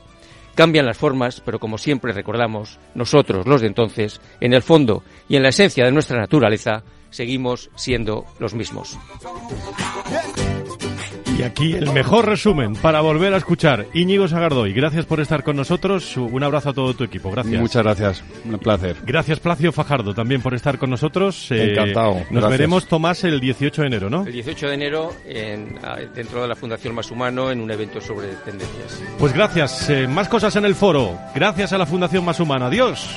Cambian las formas, pero como siempre recordamos, nosotros, los de entonces, en el fondo y en la esencia de nuestra naturaleza, seguimos siendo los mismos. Y aquí el mejor resumen para volver a escuchar. Íñigo Sagardoy, gracias por estar con nosotros. Un abrazo a todo tu equipo. Gracias. Muchas gracias. Un placer. Gracias, Placio Fajardo, también por estar con nosotros. Eh, Encantado. Nos veremos, Tomás, el 18 de enero, ¿no? El 18 de enero dentro de la Fundación Más Humano en un evento sobre tendencias. Pues gracias. Eh, más cosas en el foro. Gracias a la Fundación Más Humana. Adiós.